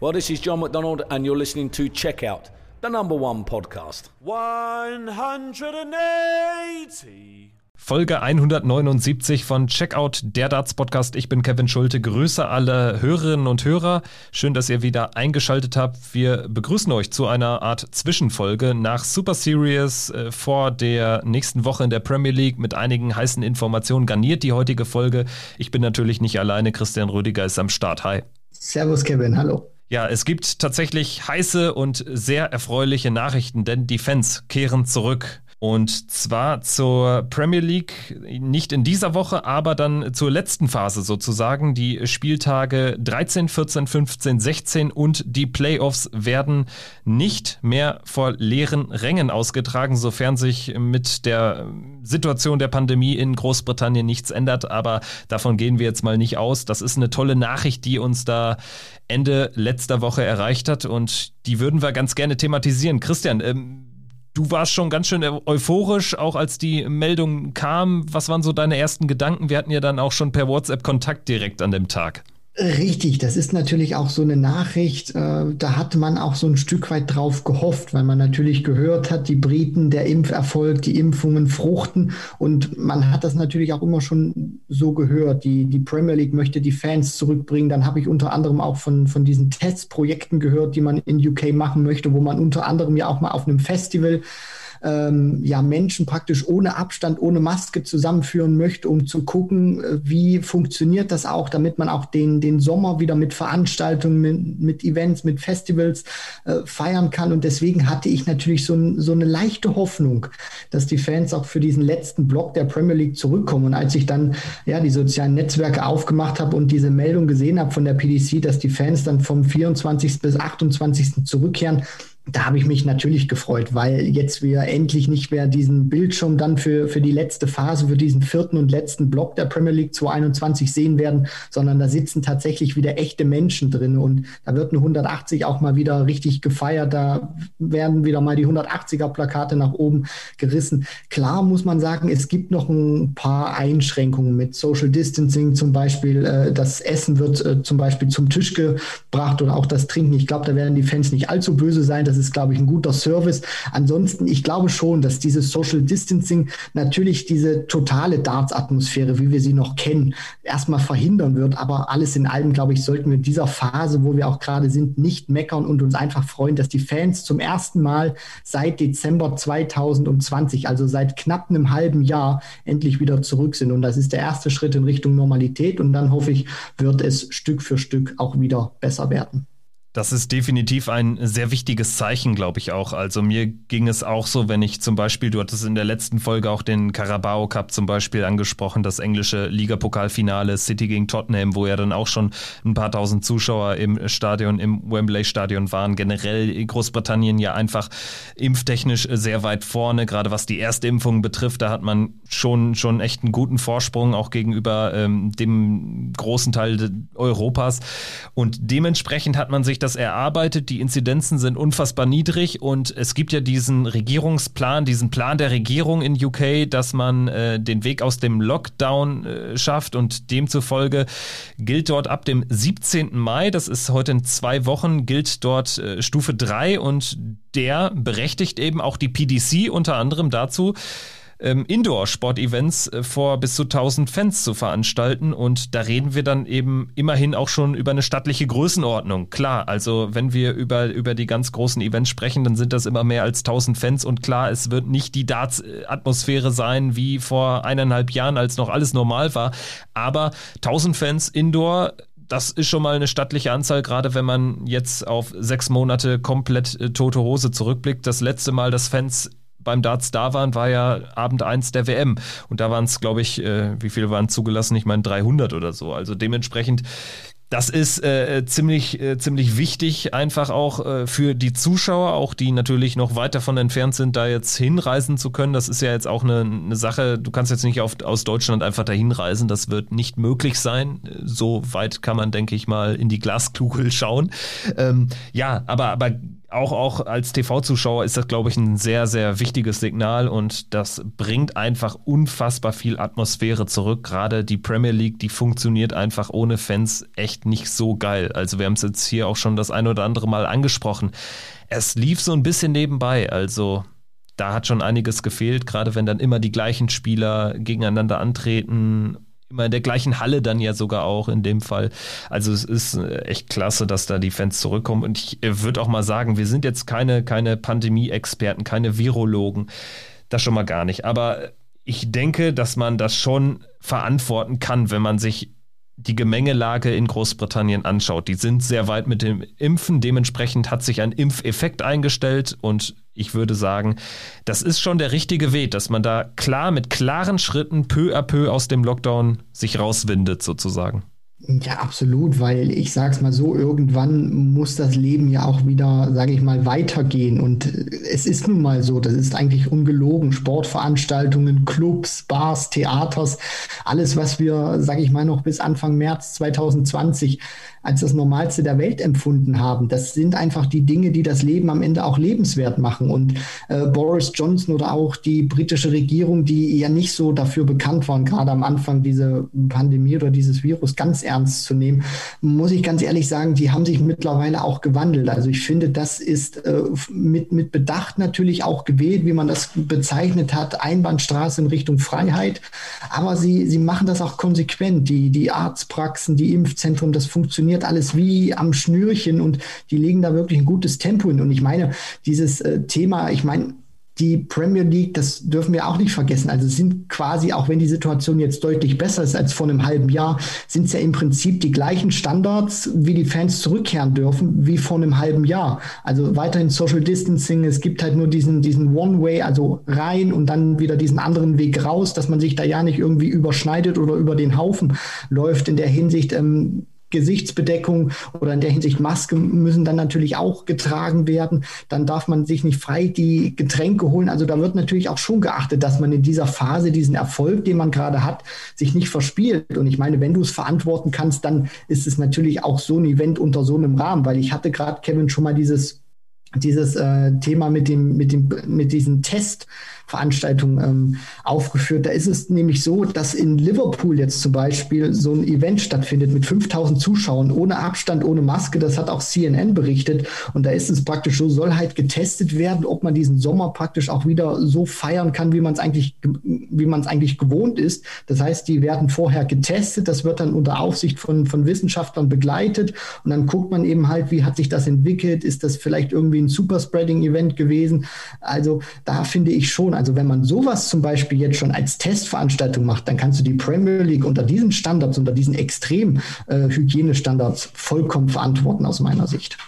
Well, this is John McDonald, and you're listening to Checkout, the number one podcast. 180. Folge 179 von Checkout, der Darts Podcast. Ich bin Kevin Schulte. Grüße alle Hörerinnen und Hörer. Schön, dass ihr wieder eingeschaltet habt. Wir begrüßen euch zu einer Art Zwischenfolge nach Super Series äh, vor der nächsten Woche in der Premier League mit einigen heißen Informationen garniert die heutige Folge. Ich bin natürlich nicht alleine. Christian Rüdiger ist am Start. Hi. Servus, Kevin. Hallo. Ja, es gibt tatsächlich heiße und sehr erfreuliche Nachrichten, denn die Fans kehren zurück. Und zwar zur Premier League, nicht in dieser Woche, aber dann zur letzten Phase sozusagen. Die Spieltage 13, 14, 15, 16 und die Playoffs werden nicht mehr vor leeren Rängen ausgetragen, sofern sich mit der Situation der Pandemie in Großbritannien nichts ändert. Aber davon gehen wir jetzt mal nicht aus. Das ist eine tolle Nachricht, die uns da Ende letzter Woche erreicht hat und die würden wir ganz gerne thematisieren. Christian, ähm, Du warst schon ganz schön euphorisch, auch als die Meldung kam. Was waren so deine ersten Gedanken? Wir hatten ja dann auch schon per WhatsApp Kontakt direkt an dem Tag. Richtig, das ist natürlich auch so eine Nachricht, äh, da hat man auch so ein Stück weit drauf gehofft, weil man natürlich gehört hat, die Briten, der Impferfolg, die Impfungen fruchten. Und man hat das natürlich auch immer schon so gehört, die, die Premier League möchte die Fans zurückbringen, dann habe ich unter anderem auch von, von diesen Testprojekten gehört, die man in UK machen möchte, wo man unter anderem ja auch mal auf einem Festival ähm, ja, Menschen praktisch ohne Abstand, ohne Maske zusammenführen möchte, um zu gucken, äh, wie funktioniert das auch, damit man auch den, den Sommer wieder mit Veranstaltungen, mit, mit Events, mit Festivals äh, feiern kann. Und deswegen hatte ich natürlich so, so eine leichte Hoffnung, dass die Fans auch für diesen letzten Block der Premier League zurückkommen. Und als ich dann ja die sozialen Netzwerke aufgemacht habe und diese Meldung gesehen habe von der PDC, dass die Fans dann vom 24. bis 28. zurückkehren, da habe ich mich natürlich gefreut, weil jetzt wir endlich nicht mehr diesen Bildschirm dann für, für die letzte Phase, für diesen vierten und letzten Block der Premier League 2021 sehen werden, sondern da sitzen tatsächlich wieder echte Menschen drin und da wird eine 180 auch mal wieder richtig gefeiert, da werden wieder mal die 180er Plakate nach oben gerissen. Klar muss man sagen, es gibt noch ein paar Einschränkungen mit Social Distancing zum Beispiel, äh, das Essen wird äh, zum Beispiel zum Tisch gebracht oder auch das Trinken. Ich glaube, da werden die Fans nicht allzu böse sein, das ist, glaube ich, ein guter Service. Ansonsten, ich glaube schon, dass dieses Social Distancing natürlich diese totale Darts-Atmosphäre, wie wir sie noch kennen, erstmal verhindern wird. Aber alles in allem, glaube ich, sollten wir in dieser Phase, wo wir auch gerade sind, nicht meckern und uns einfach freuen, dass die Fans zum ersten Mal seit Dezember 2020, also seit knapp einem halben Jahr, endlich wieder zurück sind. Und das ist der erste Schritt in Richtung Normalität. Und dann hoffe ich, wird es Stück für Stück auch wieder besser werden. Das ist definitiv ein sehr wichtiges Zeichen, glaube ich auch. Also mir ging es auch so, wenn ich zum Beispiel, du hattest in der letzten Folge auch den Carabao Cup zum Beispiel angesprochen, das englische Ligapokalfinale City gegen Tottenham, wo ja dann auch schon ein paar tausend Zuschauer im Stadion, im Wembley Stadion waren. Generell Großbritannien ja einfach impftechnisch sehr weit vorne, gerade was die Erstimpfung betrifft. Da hat man schon, schon echt einen guten Vorsprung auch gegenüber ähm, dem großen Teil Europas. Und dementsprechend hat man sich sich das erarbeitet. Die Inzidenzen sind unfassbar niedrig und es gibt ja diesen Regierungsplan, diesen Plan der Regierung in UK, dass man äh, den Weg aus dem Lockdown äh, schafft und demzufolge gilt dort ab dem 17. Mai, das ist heute in zwei Wochen, gilt dort äh, Stufe 3 und der berechtigt eben auch die PDC unter anderem dazu, ähm, Indoor-Sportevents äh, vor bis zu 1000 Fans zu veranstalten. Und da reden wir dann eben immerhin auch schon über eine stattliche Größenordnung. Klar, also wenn wir über, über die ganz großen Events sprechen, dann sind das immer mehr als 1000 Fans. Und klar, es wird nicht die Darts-Atmosphäre sein wie vor eineinhalb Jahren, als noch alles normal war. Aber 1000 Fans Indoor das ist schon mal eine stattliche Anzahl, gerade wenn man jetzt auf sechs Monate komplett äh, tote Hose zurückblickt. Das letzte Mal, dass Fans beim Darts da waren, war ja Abend 1 der WM. Und da waren es, glaube ich, äh, wie viele waren zugelassen? Ich meine 300 oder so. Also dementsprechend das ist äh, ziemlich, äh, ziemlich wichtig, einfach auch äh, für die Zuschauer, auch die natürlich noch weit davon entfernt sind, da jetzt hinreisen zu können. Das ist ja jetzt auch eine, eine Sache, du kannst jetzt nicht auf, aus Deutschland einfach dahin reisen, das wird nicht möglich sein. So weit kann man, denke ich mal, in die Glaskugel schauen. Ähm, ja, aber, aber auch, auch als TV-Zuschauer ist das, glaube ich, ein sehr, sehr wichtiges Signal und das bringt einfach unfassbar viel Atmosphäre zurück. Gerade die Premier League, die funktioniert einfach ohne Fans echt nicht so geil. Also wir haben es jetzt hier auch schon das ein oder andere Mal angesprochen. Es lief so ein bisschen nebenbei, also da hat schon einiges gefehlt, gerade wenn dann immer die gleichen Spieler gegeneinander antreten immer in der gleichen Halle dann ja sogar auch in dem Fall. Also es ist äh, echt klasse, dass da die Fans zurückkommen. Und ich äh, würde auch mal sagen, wir sind jetzt keine, keine Pandemie-Experten, keine Virologen. Das schon mal gar nicht. Aber ich denke, dass man das schon verantworten kann, wenn man sich die Gemengelage in Großbritannien anschaut. Die sind sehr weit mit dem Impfen. Dementsprechend hat sich ein Impfeffekt eingestellt und ich würde sagen, das ist schon der richtige Weg, dass man da klar mit klaren Schritten peu à peu aus dem Lockdown sich rauswindet sozusagen. Ja, absolut, weil ich sage es mal so, irgendwann muss das Leben ja auch wieder, sage ich mal, weitergehen. Und es ist nun mal so, das ist eigentlich ungelogen. Sportveranstaltungen, Clubs, Bars, Theaters, alles, was wir, sage ich mal, noch bis Anfang März 2020 als das Normalste der Welt empfunden haben. Das sind einfach die Dinge, die das Leben am Ende auch lebenswert machen. Und äh, Boris Johnson oder auch die britische Regierung, die ja nicht so dafür bekannt waren, gerade am Anfang diese Pandemie oder dieses Virus ganz ernst zu nehmen, muss ich ganz ehrlich sagen, die haben sich mittlerweile auch gewandelt. Also ich finde, das ist äh, mit, mit Bedacht natürlich auch gewählt, wie man das bezeichnet hat, Einbahnstraße in Richtung Freiheit. Aber sie, sie machen das auch konsequent. Die, die Arztpraxen, die Impfzentren, das funktioniert funktioniert alles wie am Schnürchen und die legen da wirklich ein gutes Tempo hin. Und ich meine, dieses äh, Thema, ich meine, die Premier League, das dürfen wir auch nicht vergessen. Also sind quasi, auch wenn die Situation jetzt deutlich besser ist als vor einem halben Jahr, sind es ja im Prinzip die gleichen Standards, wie die Fans zurückkehren dürfen, wie vor einem halben Jahr. Also weiterhin Social Distancing. Es gibt halt nur diesen, diesen One-Way, also rein und dann wieder diesen anderen Weg raus, dass man sich da ja nicht irgendwie überschneidet oder über den Haufen läuft. In der Hinsicht, ähm, Gesichtsbedeckung oder in der Hinsicht Maske müssen dann natürlich auch getragen werden. Dann darf man sich nicht frei die Getränke holen. Also da wird natürlich auch schon geachtet, dass man in dieser Phase diesen Erfolg, den man gerade hat, sich nicht verspielt. Und ich meine, wenn du es verantworten kannst, dann ist es natürlich auch so ein Event unter so einem Rahmen, weil ich hatte gerade Kevin schon mal dieses dieses äh, Thema mit dem mit dem mit diesem Test Veranstaltung ähm, aufgeführt. Da ist es nämlich so, dass in Liverpool jetzt zum Beispiel so ein Event stattfindet mit 5000 Zuschauern ohne Abstand, ohne Maske. Das hat auch CNN berichtet. Und da ist es praktisch so, soll halt getestet werden, ob man diesen Sommer praktisch auch wieder so feiern kann, wie man es eigentlich, wie man es eigentlich gewohnt ist. Das heißt, die werden vorher getestet. Das wird dann unter Aufsicht von, von Wissenschaftlern begleitet. Und dann guckt man eben halt, wie hat sich das entwickelt? Ist das vielleicht irgendwie ein Superspreading-Event gewesen? Also da finde ich schon, also wenn man sowas zum Beispiel jetzt schon als Testveranstaltung macht, dann kannst du die Premier League unter diesen Standards, unter diesen extrem äh, Hygienestandards vollkommen verantworten aus meiner Sicht.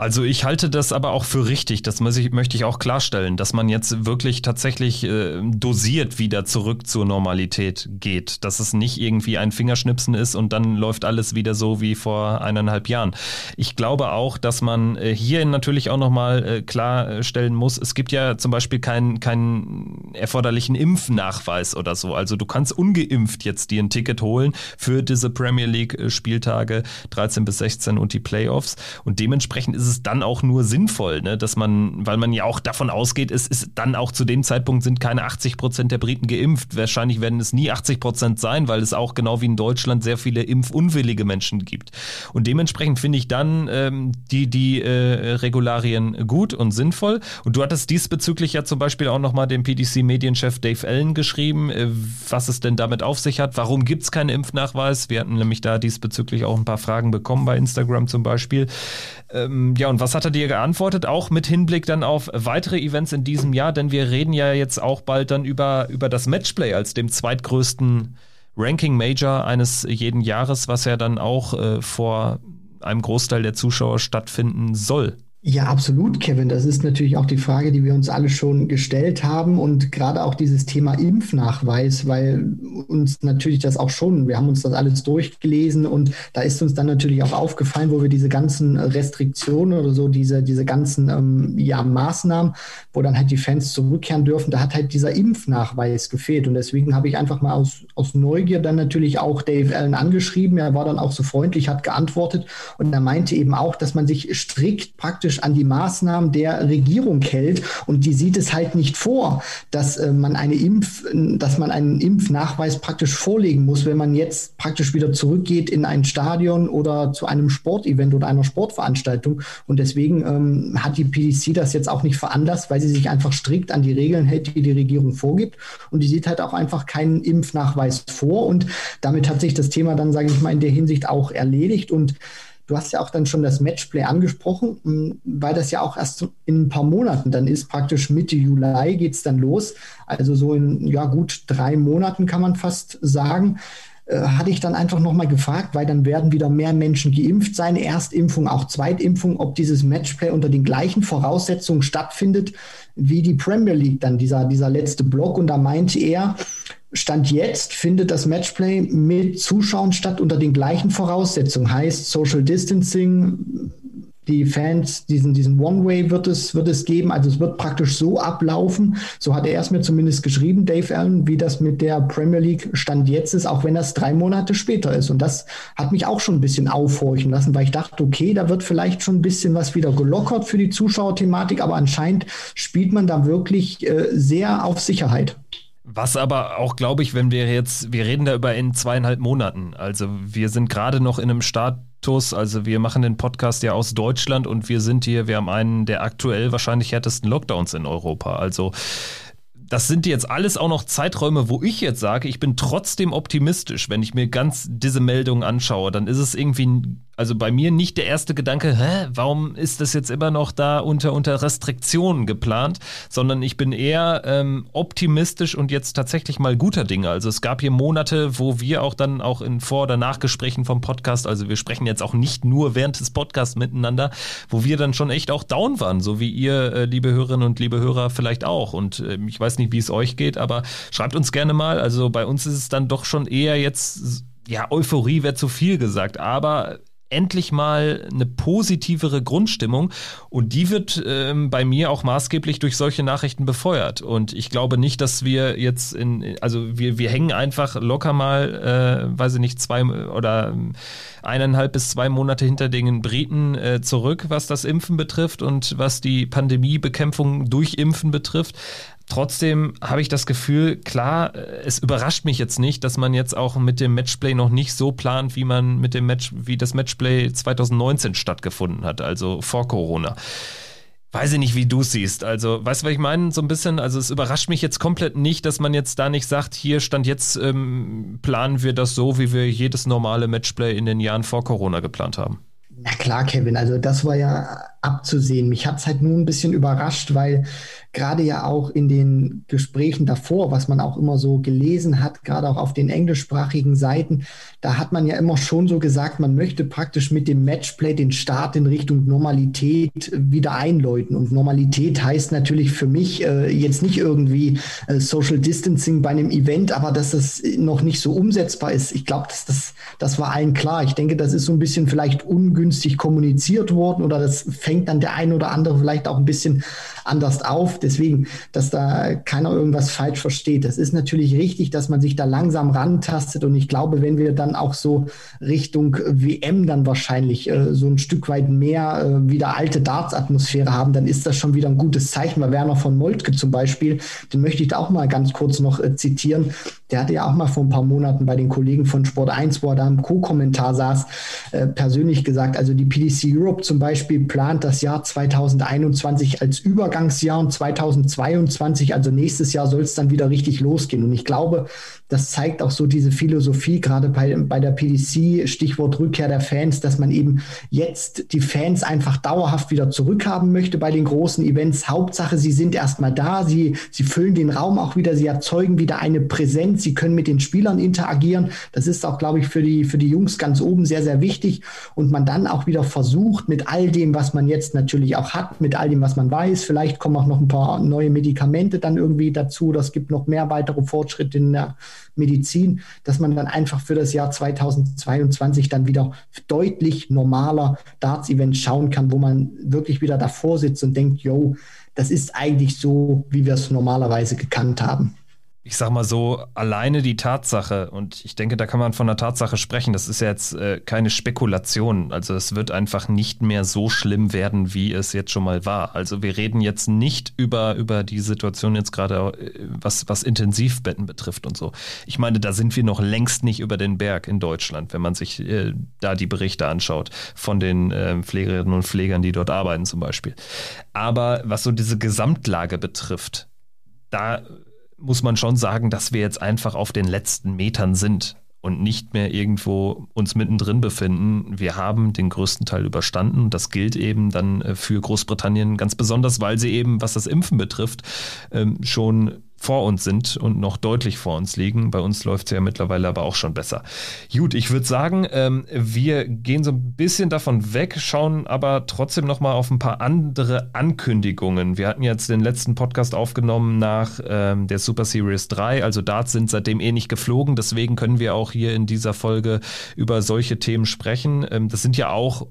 Also ich halte das aber auch für richtig, das ich, möchte ich auch klarstellen, dass man jetzt wirklich tatsächlich äh, dosiert wieder zurück zur Normalität geht, dass es nicht irgendwie ein Fingerschnipsen ist und dann läuft alles wieder so wie vor eineinhalb Jahren. Ich glaube auch, dass man äh, hier natürlich auch nochmal äh, klarstellen muss, es gibt ja zum Beispiel keinen keinen erforderlichen Impfnachweis oder so. Also du kannst ungeimpft jetzt dir ein Ticket holen für diese Premier League äh, Spieltage 13 bis 16 und die Playoffs und dementsprechend ist es es dann auch nur sinnvoll, ne? dass man, weil man ja auch davon ausgeht, es ist dann auch zu dem Zeitpunkt sind keine 80 Prozent der Briten geimpft. Wahrscheinlich werden es nie 80 Prozent sein, weil es auch genau wie in Deutschland sehr viele impfunwillige Menschen gibt. Und dementsprechend finde ich dann ähm, die, die äh, Regularien gut und sinnvoll. Und du hattest diesbezüglich ja zum Beispiel auch nochmal dem PDC-Medienchef Dave Allen geschrieben, äh, was es denn damit auf sich hat. Warum gibt es keinen Impfnachweis? Wir hatten nämlich da diesbezüglich auch ein paar Fragen bekommen bei Instagram zum Beispiel. Ähm, ja, und was hat er dir geantwortet? Auch mit Hinblick dann auf weitere Events in diesem Jahr, denn wir reden ja jetzt auch bald dann über, über das Matchplay als dem zweitgrößten Ranking Major eines jeden Jahres, was ja dann auch äh, vor einem Großteil der Zuschauer stattfinden soll. Ja, absolut, Kevin. Das ist natürlich auch die Frage, die wir uns alle schon gestellt haben und gerade auch dieses Thema Impfnachweis, weil uns natürlich das auch schon, wir haben uns das alles durchgelesen und da ist uns dann natürlich auch aufgefallen, wo wir diese ganzen Restriktionen oder so, diese, diese ganzen ähm, ja, Maßnahmen, wo dann halt die Fans zurückkehren dürfen, da hat halt dieser Impfnachweis gefehlt und deswegen habe ich einfach mal aus, aus Neugier dann natürlich auch Dave Allen angeschrieben. Er war dann auch so freundlich, hat geantwortet und er meinte eben auch, dass man sich strikt praktisch praktisch an die Maßnahmen der Regierung hält und die sieht es halt nicht vor, dass äh, man eine Impf, dass man einen Impfnachweis praktisch vorlegen muss, wenn man jetzt praktisch wieder zurückgeht in ein Stadion oder zu einem Sportevent oder einer Sportveranstaltung. Und deswegen ähm, hat die PDC das jetzt auch nicht veranlasst, weil sie sich einfach strikt an die Regeln hält, die die Regierung vorgibt. Und die sieht halt auch einfach keinen Impfnachweis vor. Und damit hat sich das Thema dann, sage ich mal, in der Hinsicht auch erledigt. Und Du hast ja auch dann schon das Matchplay angesprochen, weil das ja auch erst in ein paar Monaten dann ist. Praktisch Mitte Juli geht es dann los. Also so in ja gut drei Monaten kann man fast sagen. Äh, hatte ich dann einfach nochmal gefragt, weil dann werden wieder mehr Menschen geimpft sein, Erstimpfung, auch Zweitimpfung, ob dieses Matchplay unter den gleichen Voraussetzungen stattfindet wie die Premier League, dann dieser, dieser letzte Block. Und da meinte er, Stand jetzt findet das Matchplay mit Zuschauern statt unter den gleichen Voraussetzungen. Heißt Social Distancing, die Fans, diesen, diesen One-Way wird es, wird es geben. Also es wird praktisch so ablaufen. So hat er es mir zumindest geschrieben, Dave Allen, wie das mit der Premier League Stand jetzt ist, auch wenn das drei Monate später ist. Und das hat mich auch schon ein bisschen aufhorchen lassen, weil ich dachte, okay, da wird vielleicht schon ein bisschen was wieder gelockert für die Zuschauerthematik, aber anscheinend spielt man da wirklich äh, sehr auf Sicherheit. Was aber auch, glaube ich, wenn wir jetzt, wir reden da über in zweieinhalb Monaten. Also wir sind gerade noch in einem Status, also wir machen den Podcast ja aus Deutschland und wir sind hier, wir haben einen der aktuell wahrscheinlich härtesten Lockdowns in Europa. Also das sind jetzt alles auch noch Zeiträume, wo ich jetzt sage, ich bin trotzdem optimistisch. Wenn ich mir ganz diese Meldungen anschaue, dann ist es irgendwie also bei mir nicht der erste Gedanke, hä, warum ist das jetzt immer noch da unter, unter Restriktionen geplant, sondern ich bin eher ähm, optimistisch und jetzt tatsächlich mal guter Dinge. Also es gab hier Monate, wo wir auch dann auch in Vor- oder Nachgesprächen vom Podcast, also wir sprechen jetzt auch nicht nur während des Podcasts miteinander, wo wir dann schon echt auch down waren, so wie ihr, äh, liebe Hörerinnen und liebe Hörer, vielleicht auch. Und äh, ich weiß nicht, wie es euch geht, aber schreibt uns gerne mal. Also bei uns ist es dann doch schon eher jetzt ja, Euphorie wäre zu viel gesagt, aber endlich mal eine positivere Grundstimmung und die wird ähm, bei mir auch maßgeblich durch solche Nachrichten befeuert und ich glaube nicht, dass wir jetzt in, also wir, wir hängen einfach locker mal, äh, weiß ich nicht, zwei oder eineinhalb bis zwei Monate hinter den Briten äh, zurück, was das Impfen betrifft und was die Pandemiebekämpfung durch Impfen betrifft. Trotzdem habe ich das Gefühl, klar, äh, es überrascht mich jetzt nicht, dass man jetzt auch mit dem Matchplay noch nicht so plant, wie man mit dem Match, wie das Matchplay 2019 stattgefunden hat, also vor Corona. Weiß ich nicht, wie du siehst. Also, weißt du, was ich meine? So ein bisschen, also es überrascht mich jetzt komplett nicht, dass man jetzt da nicht sagt, hier stand jetzt, ähm, planen wir das so, wie wir jedes normale Matchplay in den Jahren vor Corona geplant haben. Na klar, Kevin, also das war ja abzusehen. Mich hat es halt nur ein bisschen überrascht, weil gerade ja auch in den Gesprächen davor, was man auch immer so gelesen hat, gerade auch auf den englischsprachigen Seiten, da hat man ja immer schon so gesagt, man möchte praktisch mit dem Matchplay den Start in Richtung Normalität wieder einläuten. Und Normalität heißt natürlich für mich äh, jetzt nicht irgendwie äh, Social Distancing bei einem Event, aber dass das noch nicht so umsetzbar ist. Ich glaube, das, das, das war allen klar. Ich denke, das ist so ein bisschen vielleicht ungünstig kommuniziert worden oder das fängt dann der ein oder andere vielleicht auch ein bisschen anders auf. Deswegen, dass da keiner irgendwas falsch versteht. Das ist natürlich richtig, dass man sich da langsam rantastet. Und ich glaube, wenn wir dann auch so Richtung WM dann wahrscheinlich äh, so ein Stück weit mehr äh, wieder alte Darts-Atmosphäre haben, dann ist das schon wieder ein gutes Zeichen. Weil Werner von Moltke zum Beispiel, den möchte ich da auch mal ganz kurz noch äh, zitieren. Der hatte ja auch mal vor ein paar Monaten bei den Kollegen von Sport 1, wo er da im Co-Kommentar saß, äh, persönlich gesagt, also die PDC Europe zum Beispiel plant das Jahr 2021 als Übergangsjahr und 2022, also nächstes Jahr, soll es dann wieder richtig losgehen. Und ich glaube, das zeigt auch so diese Philosophie, gerade bei, bei der PDC, Stichwort Rückkehr der Fans, dass man eben jetzt die Fans einfach dauerhaft wieder zurückhaben möchte bei den großen Events. Hauptsache, sie sind erstmal da, sie, sie füllen den Raum auch wieder, sie erzeugen wieder eine Präsenz, sie können mit den Spielern interagieren. Das ist auch, glaube ich, für die, für die Jungs ganz oben sehr, sehr wichtig. Und man dann auch wieder versucht, mit all dem, was man jetzt natürlich auch hat, mit all dem, was man weiß, vielleicht kommen auch noch ein paar neue Medikamente dann irgendwie dazu. Das gibt noch mehr weitere Fortschritte in der Medizin, dass man dann einfach für das Jahr 2022 dann wieder deutlich normaler Darts-Events schauen kann, wo man wirklich wieder davor sitzt und denkt, yo, das ist eigentlich so, wie wir es normalerweise gekannt haben. Ich sag mal so, alleine die Tatsache, und ich denke, da kann man von der Tatsache sprechen, das ist ja jetzt äh, keine Spekulation. Also es wird einfach nicht mehr so schlimm werden, wie es jetzt schon mal war. Also wir reden jetzt nicht über, über die Situation jetzt gerade, äh, was, was Intensivbetten betrifft und so. Ich meine, da sind wir noch längst nicht über den Berg in Deutschland, wenn man sich äh, da die Berichte anschaut von den äh, Pflegerinnen und Pflegern, die dort arbeiten zum Beispiel. Aber was so diese Gesamtlage betrifft, da muss man schon sagen, dass wir jetzt einfach auf den letzten Metern sind und nicht mehr irgendwo uns mittendrin befinden. Wir haben den größten Teil überstanden. Das gilt eben dann äh, für Großbritannien ganz besonders, weil sie eben, was das Impfen betrifft, ähm, schon vor uns sind und noch deutlich vor uns liegen. Bei uns läuft es ja mittlerweile aber auch schon besser. Gut, ich würde sagen, ähm, wir gehen so ein bisschen davon weg, schauen aber trotzdem nochmal auf ein paar andere Ankündigungen. Wir hatten jetzt den letzten Podcast aufgenommen nach ähm, der Super Series 3, also Darts sind seitdem eh nicht geflogen, deswegen können wir auch hier in dieser Folge über solche Themen sprechen. Ähm, das sind ja auch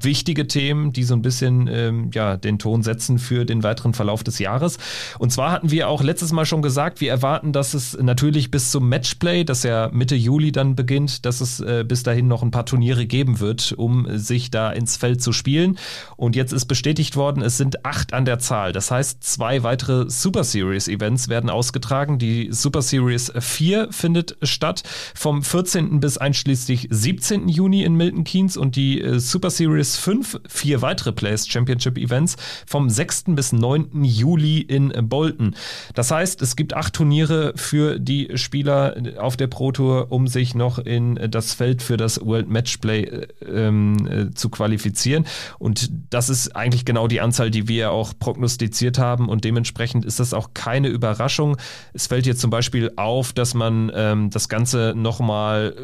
wichtige Themen, die so ein bisschen ähm, ja, den Ton setzen für den weiteren Verlauf des Jahres. Und zwar hatten wir auch letztes Mal schon gesagt, wir erwarten, dass es natürlich bis zum Matchplay, das ja Mitte Juli dann beginnt, dass es äh, bis dahin noch ein paar Turniere geben wird, um sich da ins Feld zu spielen. Und jetzt ist bestätigt worden, es sind acht an der Zahl. Das heißt, zwei weitere Super Series Events werden ausgetragen. Die Super Series 4 findet statt vom 14. bis einschließlich 17. Juni in Milton Keynes und die äh, Super Series Series 5 vier weitere Players Championship Events vom 6. bis 9. Juli in Bolton. Das heißt, es gibt acht Turniere für die Spieler auf der Pro Tour, um sich noch in das Feld für das World Matchplay äh, ähm, äh, zu qualifizieren. Und das ist eigentlich genau die Anzahl, die wir auch prognostiziert haben. Und dementsprechend ist das auch keine Überraschung. Es fällt jetzt zum Beispiel auf, dass man ähm, das Ganze nochmal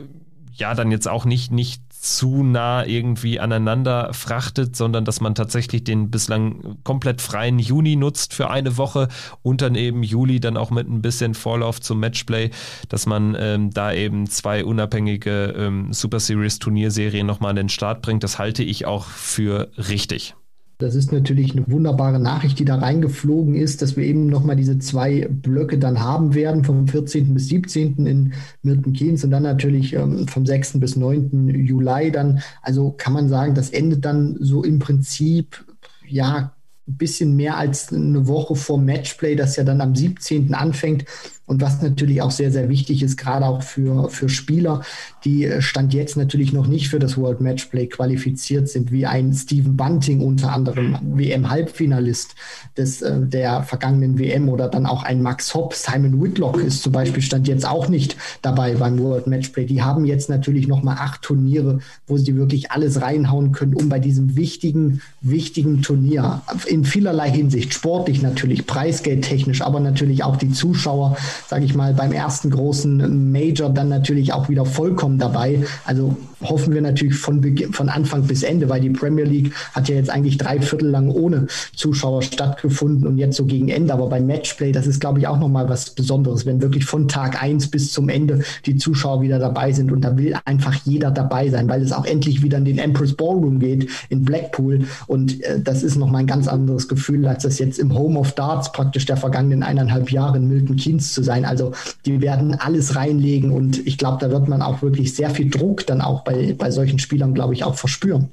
ja, dann jetzt auch nicht, nicht zu nah irgendwie aneinander frachtet, sondern dass man tatsächlich den bislang komplett freien Juni nutzt für eine Woche und dann eben Juli dann auch mit ein bisschen Vorlauf zum Matchplay, dass man ähm, da eben zwei unabhängige ähm, Super Series Turnierserien nochmal an den Start bringt. Das halte ich auch für richtig. Das ist natürlich eine wunderbare Nachricht, die da reingeflogen ist, dass wir eben nochmal diese zwei Blöcke dann haben werden, vom 14. bis 17. in Milton Keynes und dann natürlich ähm, vom 6. bis 9. Juli dann. Also kann man sagen, das endet dann so im Prinzip, ja, ein bisschen mehr als eine Woche vor Matchplay, das ja dann am 17. anfängt. Und was natürlich auch sehr, sehr wichtig ist, gerade auch für, für Spieler, die äh, Stand jetzt natürlich noch nicht für das World Matchplay qualifiziert sind, wie ein Steven Bunting unter anderem, WM-Halbfinalist äh, der vergangenen WM oder dann auch ein Max Hopp, Simon Whitlock ist zum Beispiel Stand jetzt auch nicht dabei beim World Matchplay. Die haben jetzt natürlich nochmal acht Turniere, wo sie wirklich alles reinhauen können, um bei diesem wichtigen, wichtigen Turnier in vielerlei Hinsicht, sportlich natürlich, preisgeldtechnisch, aber natürlich auch die Zuschauer sage ich mal, beim ersten großen Major dann natürlich auch wieder vollkommen dabei. Also hoffen wir natürlich von, von Anfang bis Ende, weil die Premier League hat ja jetzt eigentlich drei Viertel lang ohne Zuschauer stattgefunden und jetzt so gegen Ende. Aber beim Matchplay, das ist, glaube ich, auch nochmal was Besonderes, wenn wirklich von Tag eins bis zum Ende die Zuschauer wieder dabei sind. Und da will einfach jeder dabei sein, weil es auch endlich wieder in den Empress Ballroom geht in Blackpool. Und äh, das ist nochmal ein ganz anderes Gefühl, als das jetzt im Home of Darts praktisch der vergangenen eineinhalb Jahre in Milton Keynes zu sein. Also die werden alles reinlegen und ich glaube, da wird man auch wirklich sehr viel Druck dann auch bei bei, bei solchen Spielern, glaube ich, auch verspüren.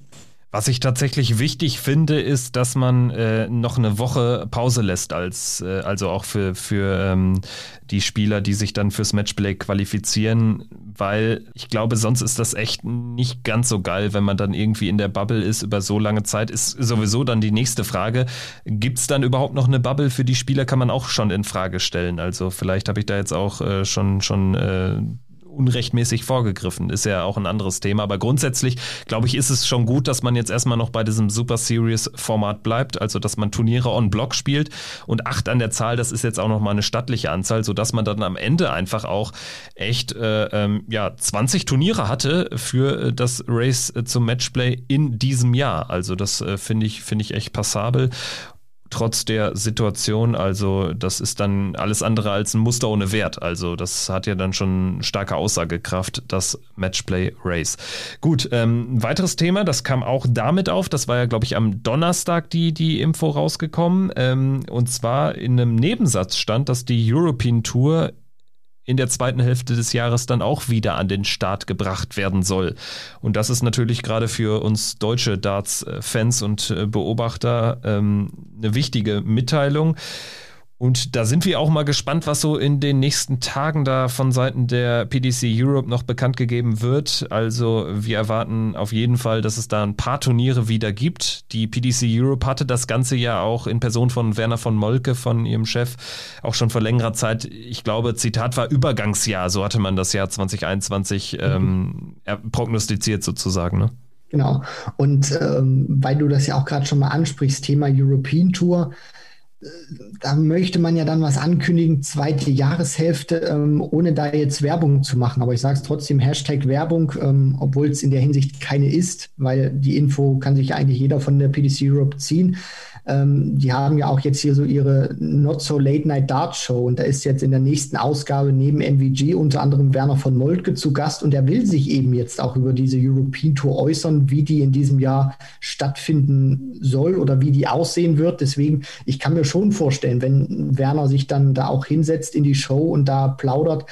Was ich tatsächlich wichtig finde, ist, dass man äh, noch eine Woche Pause lässt, als äh, also auch für, für ähm, die Spieler, die sich dann fürs Matchplay qualifizieren, weil ich glaube, sonst ist das echt nicht ganz so geil, wenn man dann irgendwie in der Bubble ist über so lange Zeit. Ist sowieso dann die nächste Frage. Gibt es dann überhaupt noch eine Bubble für die Spieler? Kann man auch schon in Frage stellen. Also vielleicht habe ich da jetzt auch äh, schon schon äh, unrechtmäßig vorgegriffen. Ist ja auch ein anderes Thema. Aber grundsätzlich, glaube ich, ist es schon gut, dass man jetzt erstmal noch bei diesem Super Series Format bleibt. Also, dass man Turniere on Block spielt. Und acht an der Zahl, das ist jetzt auch nochmal eine stattliche Anzahl, sodass man dann am Ende einfach auch echt, äh, ähm, ja, 20 Turniere hatte für äh, das Race äh, zum Matchplay in diesem Jahr. Also, das äh, finde ich, finde ich echt passabel trotz der Situation. Also das ist dann alles andere als ein Muster ohne Wert. Also das hat ja dann schon starke Aussagekraft, das Matchplay Race. Gut, ähm, weiteres Thema, das kam auch damit auf. Das war ja, glaube ich, am Donnerstag die, die Info rausgekommen. Ähm, und zwar in einem Nebensatz stand, dass die European Tour in der zweiten Hälfte des Jahres dann auch wieder an den Start gebracht werden soll. Und das ist natürlich gerade für uns deutsche Darts-Fans und äh, Beobachter ähm, eine wichtige Mitteilung. Und da sind wir auch mal gespannt, was so in den nächsten Tagen da von Seiten der PDC Europe noch bekannt gegeben wird. Also wir erwarten auf jeden Fall, dass es da ein paar Turniere wieder gibt. Die PDC Europe hatte das ganze ja auch in Person von Werner von Molke, von ihrem Chef, auch schon vor längerer Zeit. Ich glaube, Zitat war Übergangsjahr, so hatte man das Jahr 2021 ähm, prognostiziert sozusagen. Ne? Genau. Und ähm, weil du das ja auch gerade schon mal ansprichst, Thema European Tour da möchte man ja dann was ankündigen, zweite Jahreshälfte, ähm, ohne da jetzt Werbung zu machen. Aber ich sage es trotzdem, Hashtag Werbung, ähm, obwohl es in der Hinsicht keine ist, weil die Info kann sich eigentlich jeder von der PDC Europe ziehen. Ähm, die haben ja auch jetzt hier so ihre Not So Late Night Dart Show und da ist jetzt in der nächsten Ausgabe neben NVG unter anderem Werner von Moltke zu Gast und er will sich eben jetzt auch über diese European Tour äußern, wie die in diesem Jahr stattfinden soll oder wie die aussehen wird. Deswegen, ich kann mir schon vorstellen, wenn Werner sich dann da auch hinsetzt in die Show und da plaudert,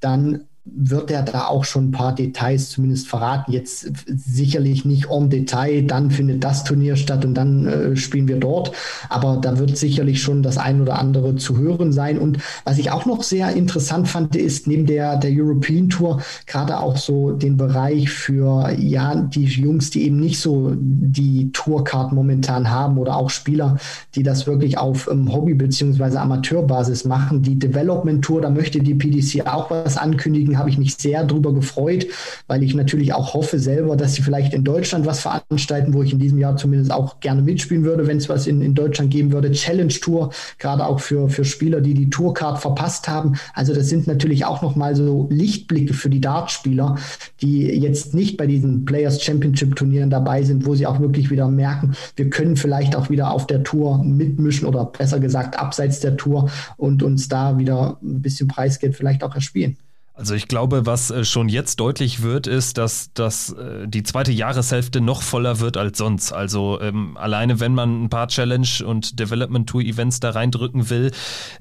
dann wird er da auch schon ein paar Details zumindest verraten. Jetzt sicherlich nicht en Detail, dann findet das Turnier statt und dann äh, spielen wir dort. Aber da wird sicherlich schon das ein oder andere zu hören sein. Und was ich auch noch sehr interessant fand, ist neben der, der European Tour gerade auch so den Bereich für ja die Jungs, die eben nicht so die Tourcard momentan haben oder auch Spieler, die das wirklich auf ähm, Hobby- beziehungsweise Amateurbasis machen. Die Development Tour, da möchte die PDC auch was ankündigen deswegen habe ich mich sehr darüber gefreut, weil ich natürlich auch hoffe selber, dass sie vielleicht in Deutschland was veranstalten, wo ich in diesem Jahr zumindest auch gerne mitspielen würde, wenn es was in, in Deutschland geben würde. Challenge Tour, gerade auch für, für Spieler, die die Tourcard verpasst haben. Also das sind natürlich auch nochmal so Lichtblicke für die Dartspieler, die jetzt nicht bei diesen Players Championship Turnieren dabei sind, wo sie auch wirklich wieder merken, wir können vielleicht auch wieder auf der Tour mitmischen oder besser gesagt abseits der Tour und uns da wieder ein bisschen Preisgeld vielleicht auch erspielen. Also ich glaube, was äh, schon jetzt deutlich wird, ist, dass, dass äh, die zweite Jahreshälfte noch voller wird als sonst. Also ähm, alleine wenn man ein paar Challenge und Development Tour Events da reindrücken will,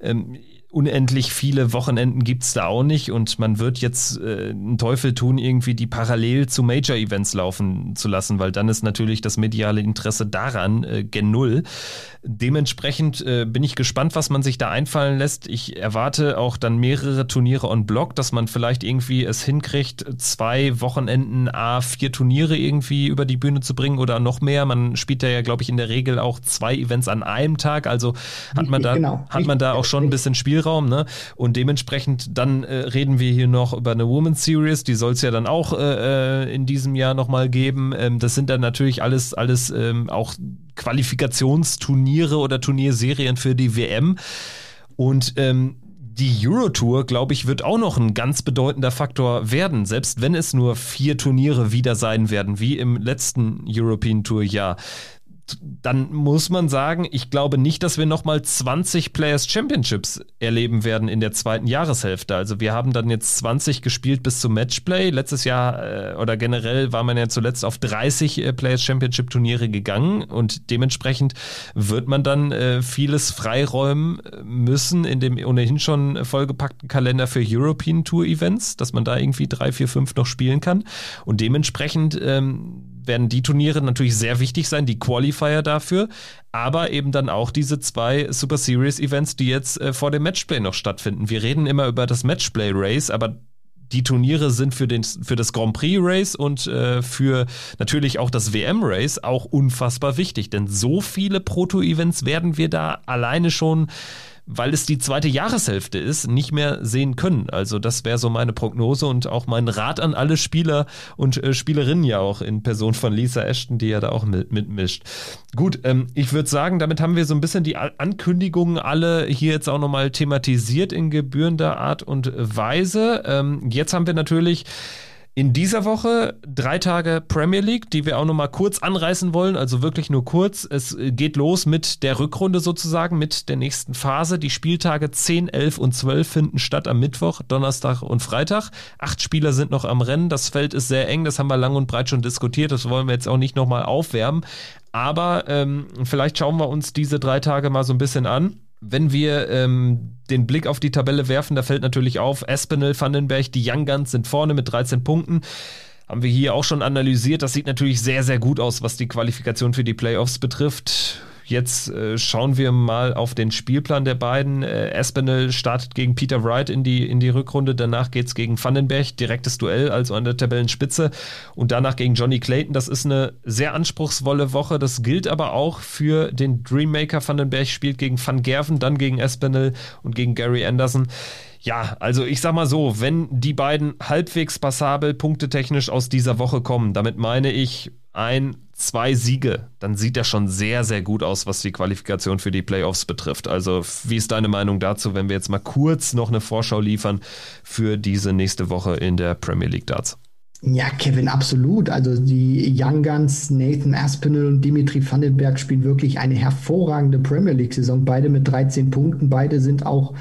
ähm, unendlich viele Wochenenden gibt's da auch nicht und man wird jetzt äh, einen Teufel tun, irgendwie die parallel zu Major-Events laufen zu lassen, weil dann ist natürlich das mediale Interesse daran äh, gen Null. Dementsprechend äh, bin ich gespannt, was man sich da einfallen lässt. Ich erwarte auch dann mehrere Turniere on Block, dass man vielleicht irgendwie es hinkriegt, zwei Wochenenden A, vier Turniere irgendwie über die Bühne zu bringen oder noch mehr. Man spielt da ja, glaube ich, in der Regel auch zwei Events an einem Tag, also hat man da, genau. hat man da auch schon ein bisschen Spiel Spielraum, ne? Und dementsprechend dann äh, reden wir hier noch über eine Women's Series, die soll es ja dann auch äh, äh in diesem Jahr nochmal geben. Ähm, das sind dann natürlich alles, alles ähm, auch Qualifikationsturniere oder Turnierserien für die WM. Und ähm, die Eurotour, glaube ich, wird auch noch ein ganz bedeutender Faktor werden, selbst wenn es nur vier Turniere wieder sein werden, wie im letzten European Tour Jahr dann muss man sagen, ich glaube nicht, dass wir nochmal 20 Players Championships erleben werden in der zweiten Jahreshälfte. Also wir haben dann jetzt 20 gespielt bis zum Matchplay. Letztes Jahr äh, oder generell war man ja zuletzt auf 30 äh, Players Championship Turniere gegangen und dementsprechend wird man dann äh, vieles freiräumen müssen in dem ohnehin schon vollgepackten Kalender für European Tour Events, dass man da irgendwie drei, vier, fünf noch spielen kann. Und dementsprechend ähm, werden die Turniere natürlich sehr wichtig sein, die Qualifier dafür, aber eben dann auch diese zwei Super Series Events, die jetzt äh, vor dem Matchplay noch stattfinden. Wir reden immer über das Matchplay Race, aber die Turniere sind für, den, für das Grand Prix Race und äh, für natürlich auch das WM Race auch unfassbar wichtig, denn so viele Proto-Events werden wir da alleine schon weil es die zweite Jahreshälfte ist, nicht mehr sehen können. Also das wäre so meine Prognose und auch mein Rat an alle Spieler und äh, Spielerinnen ja auch in Person von Lisa Ashton, die ja da auch mit, mitmischt. Gut, ähm, ich würde sagen, damit haben wir so ein bisschen die Ankündigungen alle hier jetzt auch nochmal thematisiert in gebührender Art und Weise. Ähm, jetzt haben wir natürlich in dieser Woche drei Tage Premier League, die wir auch nochmal kurz anreißen wollen, also wirklich nur kurz. Es geht los mit der Rückrunde sozusagen, mit der nächsten Phase. Die Spieltage 10, 11 und 12 finden statt am Mittwoch, Donnerstag und Freitag. Acht Spieler sind noch am Rennen. Das Feld ist sehr eng, das haben wir lang und breit schon diskutiert. Das wollen wir jetzt auch nicht nochmal aufwärmen. Aber ähm, vielleicht schauen wir uns diese drei Tage mal so ein bisschen an wenn wir ähm, den Blick auf die Tabelle werfen, da fällt natürlich auf, Espinel, Vandenberg, die Young Guns sind vorne mit 13 Punkten. Haben wir hier auch schon analysiert. Das sieht natürlich sehr, sehr gut aus, was die Qualifikation für die Playoffs betrifft. Jetzt äh, schauen wir mal auf den Spielplan der beiden. Äh, Espinel startet gegen Peter Wright in die, in die Rückrunde. Danach geht es gegen Vandenberg, direktes Duell, also an der Tabellenspitze. Und danach gegen Johnny Clayton. Das ist eine sehr anspruchsvolle Woche. Das gilt aber auch für den Dreammaker. Vandenberg spielt gegen Van Gerven, dann gegen Espinel und gegen Gary Anderson. Ja, also ich sag mal so, wenn die beiden halbwegs passabel punktetechnisch aus dieser Woche kommen, damit meine ich ein, zwei Siege, dann sieht er schon sehr, sehr gut aus, was die Qualifikation für die Playoffs betrifft. Also, wie ist deine Meinung dazu, wenn wir jetzt mal kurz noch eine Vorschau liefern für diese nächste Woche in der Premier League Darts? Ja, Kevin, absolut. Also die Young Guns, Nathan Aspinall und Dimitri Vandenberg spielen wirklich eine hervorragende Premier League-Saison. Beide mit 13 Punkten. Beide sind auch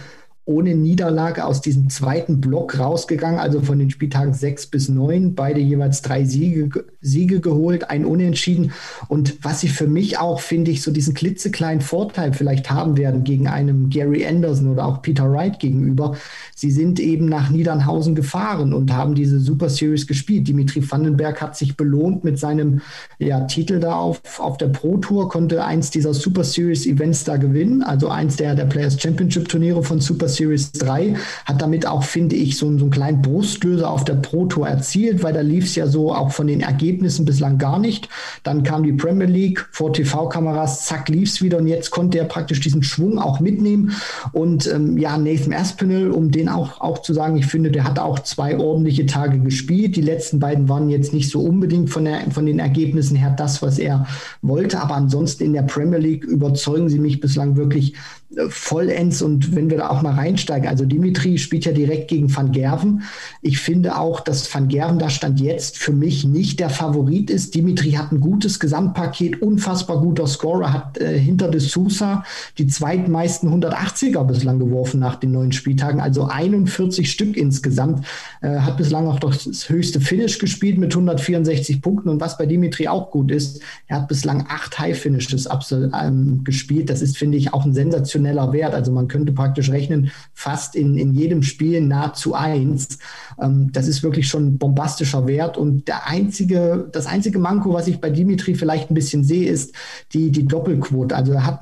ohne Niederlage aus diesem zweiten Block rausgegangen, also von den Spieltagen sechs bis neun, beide jeweils drei Siege, Siege geholt, ein Unentschieden. Und was sie für mich auch, finde ich, so diesen klitzekleinen Vorteil vielleicht haben werden gegen einen Gary Anderson oder auch Peter Wright gegenüber, sie sind eben nach Niedernhausen gefahren und haben diese Super Series gespielt. Dimitri Vandenberg hat sich belohnt mit seinem ja, Titel da auf, auf der Pro Tour, konnte eins dieser Super Series Events da gewinnen, also eins der, der Players Championship Turniere von Super Series 3, hat damit auch, finde ich, so, so einen kleinen Brustlöser auf der Pro Tour erzielt, weil da lief es ja so auch von den Ergebnissen bislang gar nicht. Dann kam die Premier League vor TV-Kameras, zack, lief es wieder und jetzt konnte er praktisch diesen Schwung auch mitnehmen. Und ähm, ja, Nathan Aspinall, um den auch, auch zu sagen, ich finde, der hat auch zwei ordentliche Tage gespielt. Die letzten beiden waren jetzt nicht so unbedingt von, der, von den Ergebnissen her das, was er wollte, aber ansonsten in der Premier League überzeugen sie mich bislang wirklich vollends und wenn wir da auch mal reinsteigen, also Dimitri spielt ja direkt gegen Van Gerven. Ich finde auch, dass Van Gerven da stand jetzt für mich nicht der Favorit ist. Dimitri hat ein gutes Gesamtpaket, unfassbar guter Scorer, hat äh, hinter de Sousa die zweitmeisten 180er bislang geworfen nach den neun Spieltagen, also 41 Stück insgesamt, äh, hat bislang auch das höchste Finish gespielt mit 164 Punkten und was bei Dimitri auch gut ist, er hat bislang acht High Finishes ähm, gespielt. Das ist, finde ich, auch ein sensationelles sensationeller Wert. Also man könnte praktisch rechnen, fast in, in jedem Spiel nahezu eins. Ähm, das ist wirklich schon ein bombastischer Wert. Und der einzige, das einzige Manko, was ich bei Dimitri vielleicht ein bisschen sehe, ist die, die Doppelquote. Also er hat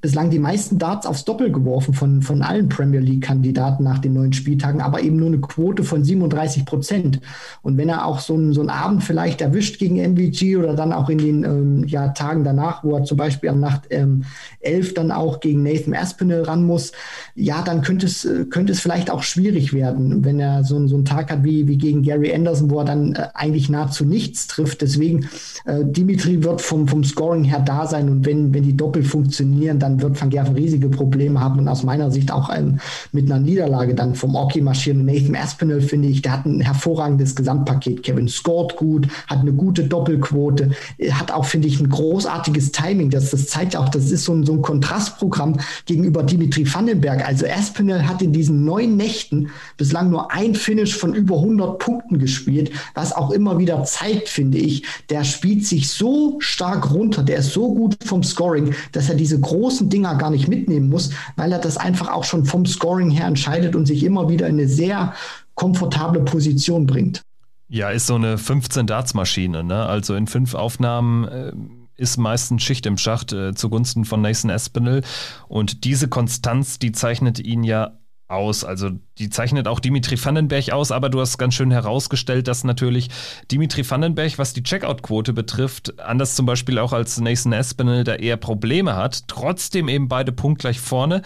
bislang die meisten Darts aufs Doppel geworfen von, von allen Premier League-Kandidaten nach den neun Spieltagen, aber eben nur eine Quote von 37 Prozent. Und wenn er auch so, ein, so einen Abend vielleicht erwischt gegen MVG oder dann auch in den ähm, ja, Tagen danach, wo er zum Beispiel am Nacht ähm, 11 dann auch gegen Nathan Aspinall ran muss, ja, dann könnte es, äh, könnte es vielleicht auch schwierig werden, wenn er so, so einen Tag hat wie, wie gegen Gary Anderson, wo er dann äh, eigentlich nahezu nichts trifft. Deswegen, äh, Dimitri wird vom, vom Scoring her da sein und wenn, wenn die Doppel funktionieren, dann wird Van Gerven riesige Probleme haben und aus meiner Sicht auch ähm, mit einer Niederlage dann vom Oki marschieren. Nathan Aspinall, finde ich, der hat ein hervorragendes Gesamtpaket. Kevin scored gut, hat eine gute Doppelquote, hat auch, finde ich, ein großartiges Timing. Das, das zeigt auch, das ist so ein, so ein Kontrastprogramm gegenüber Dimitri Vandenberg. Also Aspinall hat in diesen neun Nächten bislang nur ein Finish von über 100 Punkten gespielt, was auch immer wieder zeigt, finde ich, der spielt sich so stark runter, der ist so gut vom Scoring, dass er diese großen Dinger gar nicht mitnehmen muss, weil er das einfach auch schon vom Scoring her entscheidet und sich immer wieder in eine sehr komfortable Position bringt. Ja, ist so eine 15 Darts Maschine, ne? Also in fünf Aufnahmen äh, ist meistens Schicht im Schacht äh, zugunsten von Nathan Espinel. Und diese Konstanz, die zeichnet ihn ja aus. Also die zeichnet auch Dimitri Vandenberg aus, aber du hast ganz schön herausgestellt, dass natürlich Dimitri Vandenberg, was die Checkout-Quote betrifft, anders zum Beispiel auch als Nathan Espinel, da eher Probleme hat. Trotzdem eben beide punktgleich vorne.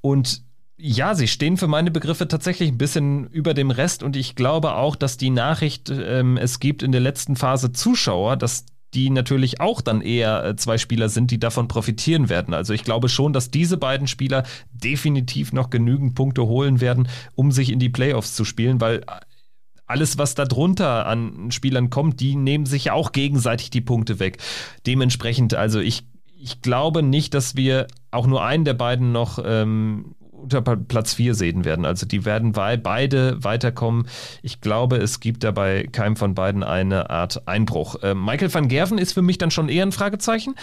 Und ja, sie stehen für meine Begriffe tatsächlich ein bisschen über dem Rest und ich glaube auch, dass die Nachricht, ähm, es gibt in der letzten Phase Zuschauer, dass die natürlich auch dann eher äh, zwei Spieler sind, die davon profitieren werden. Also ich glaube schon, dass diese beiden Spieler definitiv noch genügend Punkte holen werden, um sich in die Playoffs zu spielen, weil alles, was da drunter an Spielern kommt, die nehmen sich ja auch gegenseitig die Punkte weg. Dementsprechend, also ich, ich glaube nicht, dass wir auch nur einen der beiden noch ähm, unter Platz 4 sehen werden. Also die werden beide weiterkommen. Ich glaube, es gibt dabei keinem von beiden eine Art Einbruch. Äh, Michael van Gerven ist für mich dann schon eher ein Fragezeichen.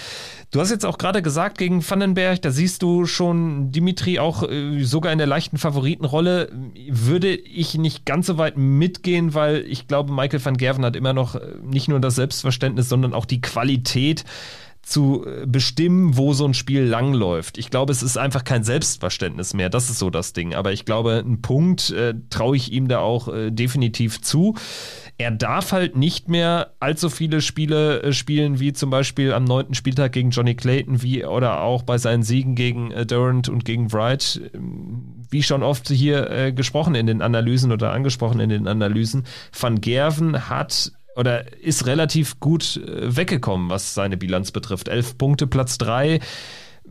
Du hast jetzt auch gerade gesagt, gegen Vandenberg, da siehst du schon Dimitri auch äh, sogar in der leichten Favoritenrolle. Würde ich nicht ganz so weit mitgehen, weil ich glaube, Michael van Gerven hat immer noch äh, nicht nur das Selbstverständnis, sondern auch die Qualität, zu äh, bestimmen, wo so ein Spiel langläuft. Ich glaube, es ist einfach kein Selbstverständnis mehr. Das ist so das Ding. Aber ich glaube, einen Punkt äh, traue ich ihm da auch äh, definitiv zu. Er darf halt nicht mehr allzu viele Spiele äh, spielen, wie zum Beispiel am neunten Spieltag gegen Johnny Clayton, wie oder auch bei seinen Siegen gegen äh, Durant und gegen Wright. Ähm, wie schon oft hier äh, gesprochen in den Analysen oder angesprochen in den Analysen, Van Gerven hat oder ist relativ gut äh, weggekommen, was seine Bilanz betrifft. Elf Punkte, Platz drei.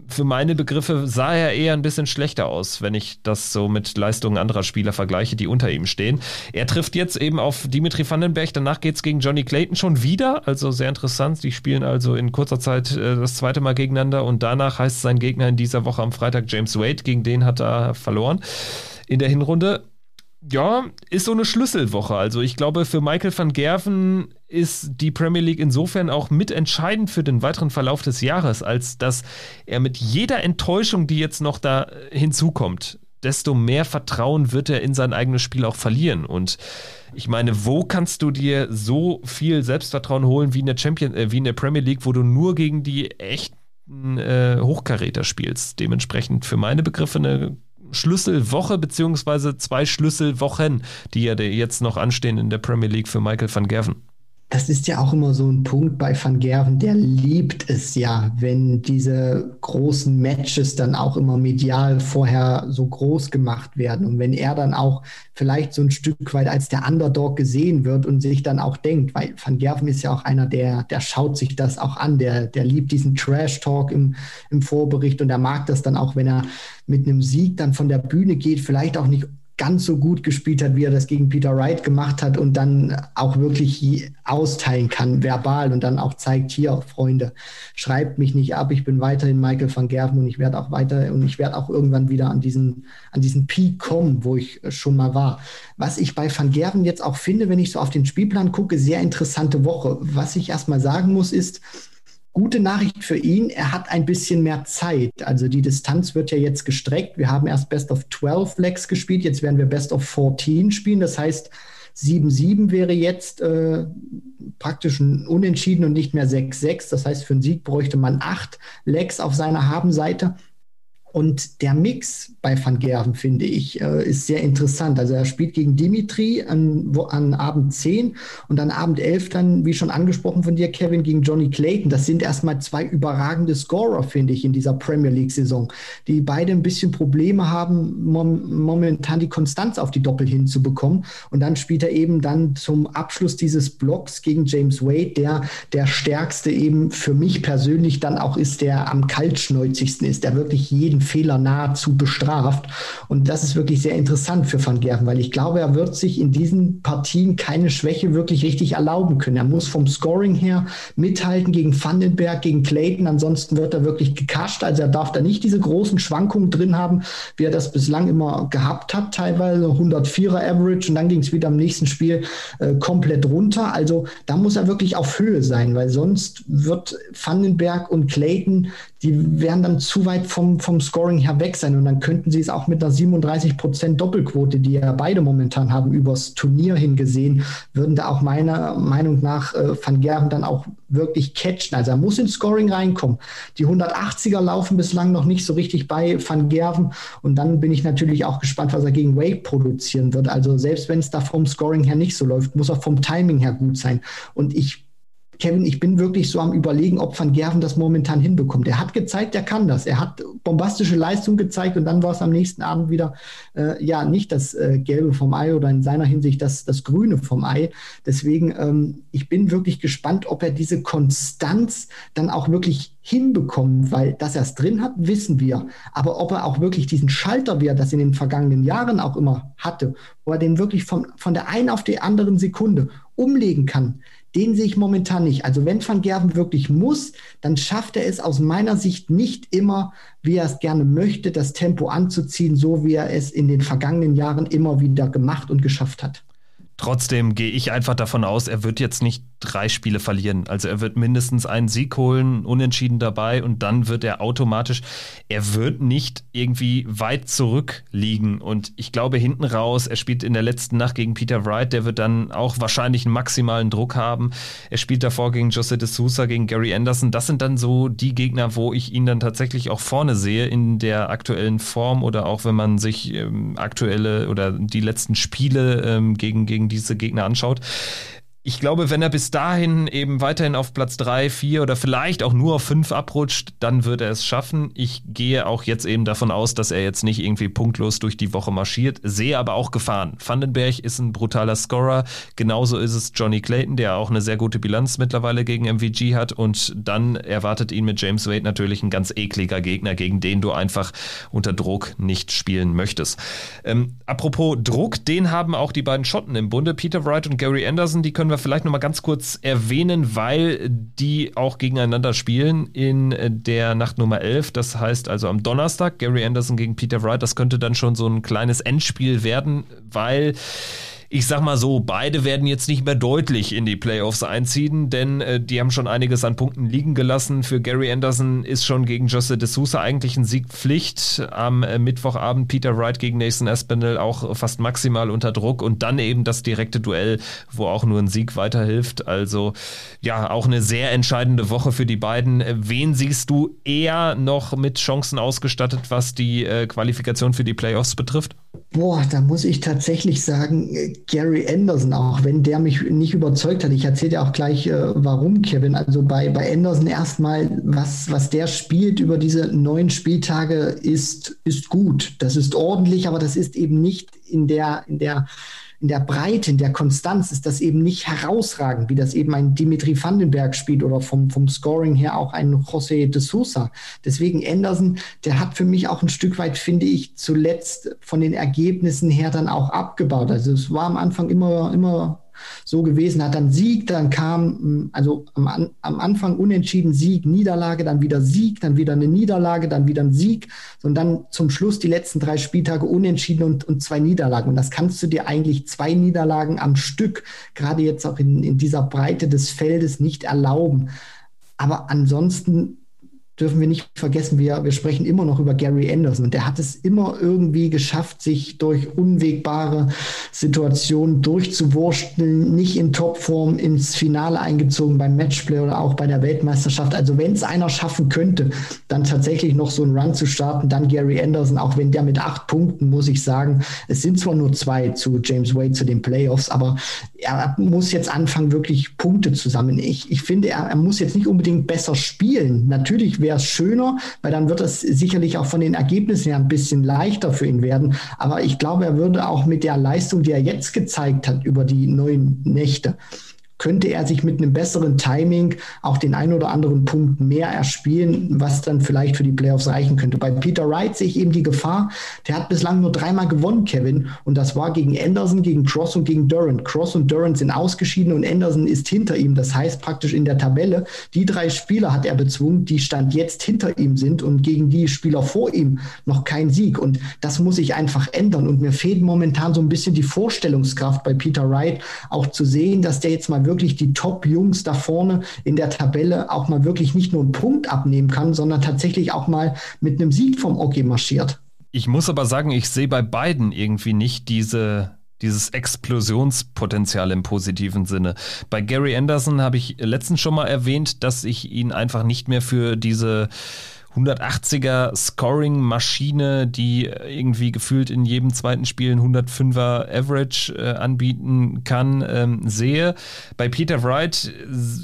Für meine Begriffe sah er eher ein bisschen schlechter aus, wenn ich das so mit Leistungen anderer Spieler vergleiche, die unter ihm stehen. Er trifft jetzt eben auf Dimitri Vandenberg, danach geht es gegen Johnny Clayton schon wieder, also sehr interessant. Die spielen also in kurzer Zeit äh, das zweite Mal gegeneinander und danach heißt sein Gegner in dieser Woche am Freitag James Wade, gegen den hat er verloren in der Hinrunde ja, ist so eine Schlüsselwoche. Also ich glaube, für Michael van Gerven ist die Premier League insofern auch mitentscheidend für den weiteren Verlauf des Jahres, als dass er mit jeder Enttäuschung, die jetzt noch da hinzukommt, desto mehr Vertrauen wird er in sein eigenes Spiel auch verlieren. Und ich meine, wo kannst du dir so viel Selbstvertrauen holen wie in der Champion, äh, wie in der Premier League, wo du nur gegen die echten äh, Hochkaräter spielst? Dementsprechend für meine Begriffe eine Schlüsselwoche beziehungsweise zwei Schlüsselwochen, die ja jetzt noch anstehen in der Premier League für Michael van Gerven das ist ja auch immer so ein Punkt bei Van Gerven, der liebt es ja, wenn diese großen Matches dann auch immer medial vorher so groß gemacht werden. Und wenn er dann auch vielleicht so ein Stück weit als der Underdog gesehen wird und sich dann auch denkt, weil Van Gerven ist ja auch einer, der, der schaut sich das auch an, der, der liebt diesen Trash-Talk im, im Vorbericht und er mag das dann auch, wenn er mit einem Sieg dann von der Bühne geht, vielleicht auch nicht ganz so gut gespielt hat, wie er das gegen Peter Wright gemacht hat und dann auch wirklich austeilen kann, verbal und dann auch zeigt, hier, Freunde, schreibt mich nicht ab, ich bin weiterhin Michael van Gerven und ich werde auch weiter und ich werde auch irgendwann wieder an diesen, an diesen Peak kommen, wo ich schon mal war. Was ich bei van Gerven jetzt auch finde, wenn ich so auf den Spielplan gucke, sehr interessante Woche. Was ich erstmal sagen muss, ist, Gute Nachricht für ihn, er hat ein bisschen mehr Zeit. Also die Distanz wird ja jetzt gestreckt. Wir haben erst Best of 12 Legs gespielt, jetzt werden wir Best of 14 spielen. Das heißt, 7-7 wäre jetzt äh, praktisch ein Unentschieden und nicht mehr 6-6. Das heißt, für einen Sieg bräuchte man acht Legs auf seiner Habenseite. Und der Mix bei Van Gerven, finde ich, äh, ist sehr interessant. Also er spielt gegen Dimitri an, wo, an Abend 10 und dann Abend 11 dann, wie schon angesprochen von dir, Kevin, gegen Johnny Clayton. Das sind erstmal zwei überragende Scorer, finde ich, in dieser Premier League-Saison, die beide ein bisschen Probleme haben, mom momentan die Konstanz auf die Doppel hinzubekommen. Und dann spielt er eben dann zum Abschluss dieses Blocks gegen James Wade, der der stärkste eben für mich persönlich dann auch ist, der am kaltschnäuzigsten ist, der wirklich jeden Fehler nahezu bestraft. Und das ist wirklich sehr interessant für Van Gerven, weil ich glaube, er wird sich in diesen Partien keine Schwäche wirklich richtig erlauben können. Er muss vom Scoring her mithalten gegen Vandenberg, gegen Clayton. Ansonsten wird er wirklich gekascht. Also er darf da nicht diese großen Schwankungen drin haben, wie er das bislang immer gehabt hat, teilweise 104er Average und dann ging es wieder im nächsten Spiel äh, komplett runter. Also da muss er wirklich auf Höhe sein, weil sonst wird Vandenberg und Clayton die werden dann zu weit vom, vom Scoring her weg sein und dann könnten sie es auch mit einer 37% Doppelquote, die ja beide momentan haben, übers Turnier hingesehen, würden da auch meiner Meinung nach äh, Van Gerven dann auch wirklich catchen. Also er muss ins Scoring reinkommen. Die 180er laufen bislang noch nicht so richtig bei Van Gerven und dann bin ich natürlich auch gespannt, was er gegen Wake produzieren wird. Also selbst wenn es da vom Scoring her nicht so läuft, muss er vom Timing her gut sein. Und ich Kevin, ich bin wirklich so am Überlegen, ob Van Gerven das momentan hinbekommt. Er hat gezeigt, er kann das. Er hat bombastische Leistung gezeigt und dann war es am nächsten Abend wieder, äh, ja, nicht das äh, Gelbe vom Ei oder in seiner Hinsicht das, das Grüne vom Ei. Deswegen, ähm, ich bin wirklich gespannt, ob er diese Konstanz dann auch wirklich hinbekommt, weil dass er es drin hat, wissen wir. Aber ob er auch wirklich diesen Schalter, wie er das in den vergangenen Jahren auch immer hatte, wo er den wirklich von, von der einen auf die anderen Sekunde umlegen kann, den sehe ich momentan nicht. Also wenn Van Gerven wirklich muss, dann schafft er es aus meiner Sicht nicht immer, wie er es gerne möchte, das Tempo anzuziehen, so wie er es in den vergangenen Jahren immer wieder gemacht und geschafft hat. Trotzdem gehe ich einfach davon aus, er wird jetzt nicht drei Spiele verlieren. Also er wird mindestens einen Sieg holen, unentschieden dabei und dann wird er automatisch, er wird nicht irgendwie weit zurückliegen. Und ich glaube hinten raus, er spielt in der letzten Nacht gegen Peter Wright, der wird dann auch wahrscheinlich einen maximalen Druck haben. Er spielt davor gegen Jose de Sousa, gegen Gary Anderson. Das sind dann so die Gegner, wo ich ihn dann tatsächlich auch vorne sehe in der aktuellen Form oder auch wenn man sich ähm, aktuelle oder die letzten Spiele ähm, gegen, gegen diese Gegner anschaut ich glaube, wenn er bis dahin eben weiterhin auf Platz 3, 4 oder vielleicht auch nur auf 5 abrutscht, dann wird er es schaffen. Ich gehe auch jetzt eben davon aus, dass er jetzt nicht irgendwie punktlos durch die Woche marschiert, sehe aber auch Gefahren. Vandenberg ist ein brutaler Scorer, genauso ist es Johnny Clayton, der auch eine sehr gute Bilanz mittlerweile gegen MVG hat und dann erwartet ihn mit James Wade natürlich ein ganz ekliger Gegner, gegen den du einfach unter Druck nicht spielen möchtest. Ähm, apropos Druck, den haben auch die beiden Schotten im Bunde, Peter Wright und Gary Anderson, die können wir vielleicht nochmal ganz kurz erwähnen, weil die auch gegeneinander spielen in der Nacht Nummer 11. Das heißt also am Donnerstag Gary Anderson gegen Peter Wright. Das könnte dann schon so ein kleines Endspiel werden, weil ich sag mal so, beide werden jetzt nicht mehr deutlich in die Playoffs einziehen, denn äh, die haben schon einiges an Punkten liegen gelassen. Für Gary Anderson ist schon gegen Jose de Sousa eigentlich ein Sieg Pflicht. Am äh, Mittwochabend Peter Wright gegen Nathan Aspinall auch fast maximal unter Druck und dann eben das direkte Duell, wo auch nur ein Sieg weiterhilft. Also ja, auch eine sehr entscheidende Woche für die beiden. Wen siehst du eher noch mit Chancen ausgestattet, was die äh, Qualifikation für die Playoffs betrifft? Boah, da muss ich tatsächlich sagen, äh, Gary Anderson, auch wenn der mich nicht überzeugt hat. Ich erzähle dir auch gleich, äh, warum, Kevin. Also bei, bei Anderson erstmal, was, was der spielt über diese neun Spieltage ist, ist gut. Das ist ordentlich, aber das ist eben nicht in der, in der in der Breite, in der Konstanz ist das eben nicht herausragend, wie das eben ein Dimitri Vandenberg spielt oder vom, vom Scoring her auch ein José de Sousa. Deswegen Anderson, der hat für mich auch ein Stück weit, finde ich, zuletzt von den Ergebnissen her dann auch abgebaut. Also es war am Anfang immer, immer so gewesen, hat dann Sieg, dann kam, hm, also am, am Anfang unentschieden Sieg, Niederlage, dann wieder Sieg, dann wieder eine Niederlage, dann wieder ein Sieg und dann zum Schluss die letzten drei Spieltage unentschieden und, und zwei Niederlagen. Und das kannst du dir eigentlich zwei Niederlagen am Stück, gerade jetzt auch in, in dieser Breite des Feldes, nicht erlauben. Aber ansonsten dürfen wir nicht vergessen, wir, wir sprechen immer noch über Gary Anderson und der hat es immer irgendwie geschafft, sich durch unwegbare Situationen durchzuwursteln, nicht in Topform ins Finale eingezogen beim Matchplay oder auch bei der Weltmeisterschaft. Also wenn es einer schaffen könnte, dann tatsächlich noch so einen Run zu starten, dann Gary Anderson, auch wenn der mit acht Punkten, muss ich sagen, es sind zwar nur zwei zu James Wade zu den Playoffs, aber er muss jetzt anfangen, wirklich Punkte zu sammeln. Ich, ich finde, er, er muss jetzt nicht unbedingt besser spielen. Natürlich wäre es schöner, weil dann wird es sicherlich auch von den Ergebnissen her ein bisschen leichter für ihn werden. Aber ich glaube, er würde auch mit der Leistung, die er jetzt gezeigt hat über die neun Nächte, könnte er sich mit einem besseren Timing auch den einen oder anderen Punkt mehr erspielen, was dann vielleicht für die Playoffs reichen könnte. Bei Peter Wright sehe ich eben die Gefahr, der hat bislang nur dreimal gewonnen, Kevin, und das war gegen Anderson, gegen Cross und gegen Durant. Cross und Durant sind ausgeschieden und Anderson ist hinter ihm. Das heißt praktisch in der Tabelle, die drei Spieler hat er bezwungen, die Stand jetzt hinter ihm sind und gegen die Spieler vor ihm noch kein Sieg. Und das muss sich einfach ändern. Und mir fehlt momentan so ein bisschen die Vorstellungskraft bei Peter Wright, auch zu sehen, dass der jetzt mal wirklich wirklich die Top-Jungs da vorne in der Tabelle auch mal wirklich nicht nur einen Punkt abnehmen kann, sondern tatsächlich auch mal mit einem Sieg vom Oki marschiert. Ich muss aber sagen, ich sehe bei beiden irgendwie nicht diese dieses Explosionspotenzial im positiven Sinne. Bei Gary Anderson habe ich letztens schon mal erwähnt, dass ich ihn einfach nicht mehr für diese 180er Scoring-Maschine, die irgendwie gefühlt in jedem zweiten Spiel ein 105er Average äh, anbieten kann, ähm, sehe. Bei Peter Wright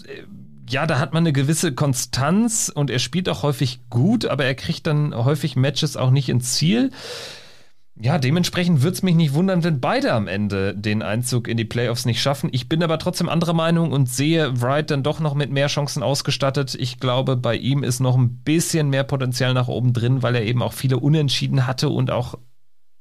äh, ja, da hat man eine gewisse Konstanz und er spielt auch häufig gut, aber er kriegt dann häufig Matches auch nicht ins Ziel. Ja, dementsprechend würde es mich nicht wundern, wenn beide am Ende den Einzug in die Playoffs nicht schaffen. Ich bin aber trotzdem anderer Meinung und sehe Wright dann doch noch mit mehr Chancen ausgestattet. Ich glaube, bei ihm ist noch ein bisschen mehr Potenzial nach oben drin, weil er eben auch viele Unentschieden hatte und auch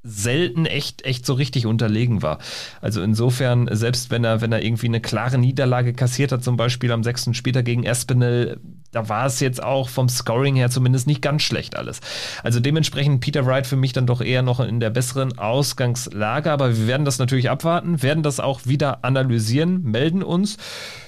selten echt, echt so richtig unterlegen war. Also insofern, selbst wenn er, wenn er irgendwie eine klare Niederlage kassiert hat, zum Beispiel am sechsten Spieltag gegen Espinel, da war es jetzt auch vom Scoring her zumindest nicht ganz schlecht alles. Also dementsprechend Peter Wright für mich dann doch eher noch in der besseren Ausgangslage, aber wir werden das natürlich abwarten, werden das auch wieder analysieren, melden uns.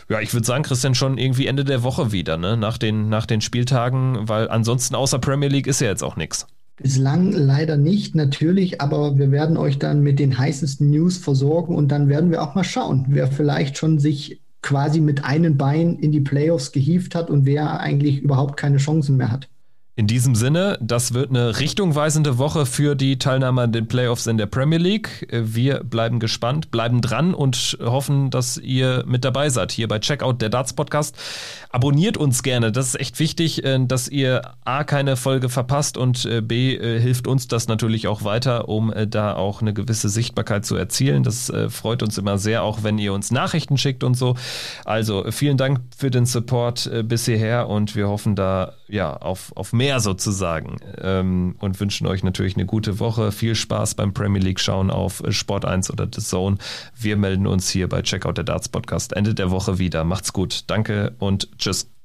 Ja, ich würde sagen, Christian, schon irgendwie Ende der Woche wieder, ne? Nach den, nach den Spieltagen, weil ansonsten außer Premier League ist ja jetzt auch nichts. Bislang leider nicht, natürlich, aber wir werden euch dann mit den heißesten News versorgen und dann werden wir auch mal schauen, wer vielleicht schon sich quasi mit einem Bein in die Playoffs gehievt hat und wer eigentlich überhaupt keine Chancen mehr hat. In diesem Sinne, das wird eine richtungweisende Woche für die Teilnahme an den Playoffs in der Premier League. Wir bleiben gespannt, bleiben dran und hoffen, dass ihr mit dabei seid hier bei Checkout der Darts Podcast. Abonniert uns gerne, das ist echt wichtig, äh, dass ihr A keine Folge verpasst und äh, B äh, hilft uns das natürlich auch weiter, um da auch eine gewisse Sichtbarkeit zu erzielen. Das freut uns immer sehr, auch wenn ihr uns Nachrichten schickt und so. Also vielen Dank für den Support bis hierher und wir hoffen da ja auf, auf mehr sozusagen. Ähm, und wünschen euch natürlich eine gute Woche. Viel Spaß beim Premier League schauen auf Sport 1 oder The Zone. Wir melden uns hier bei Checkout der Darts Podcast Ende der Woche wieder. Macht's gut. Danke und tschüss.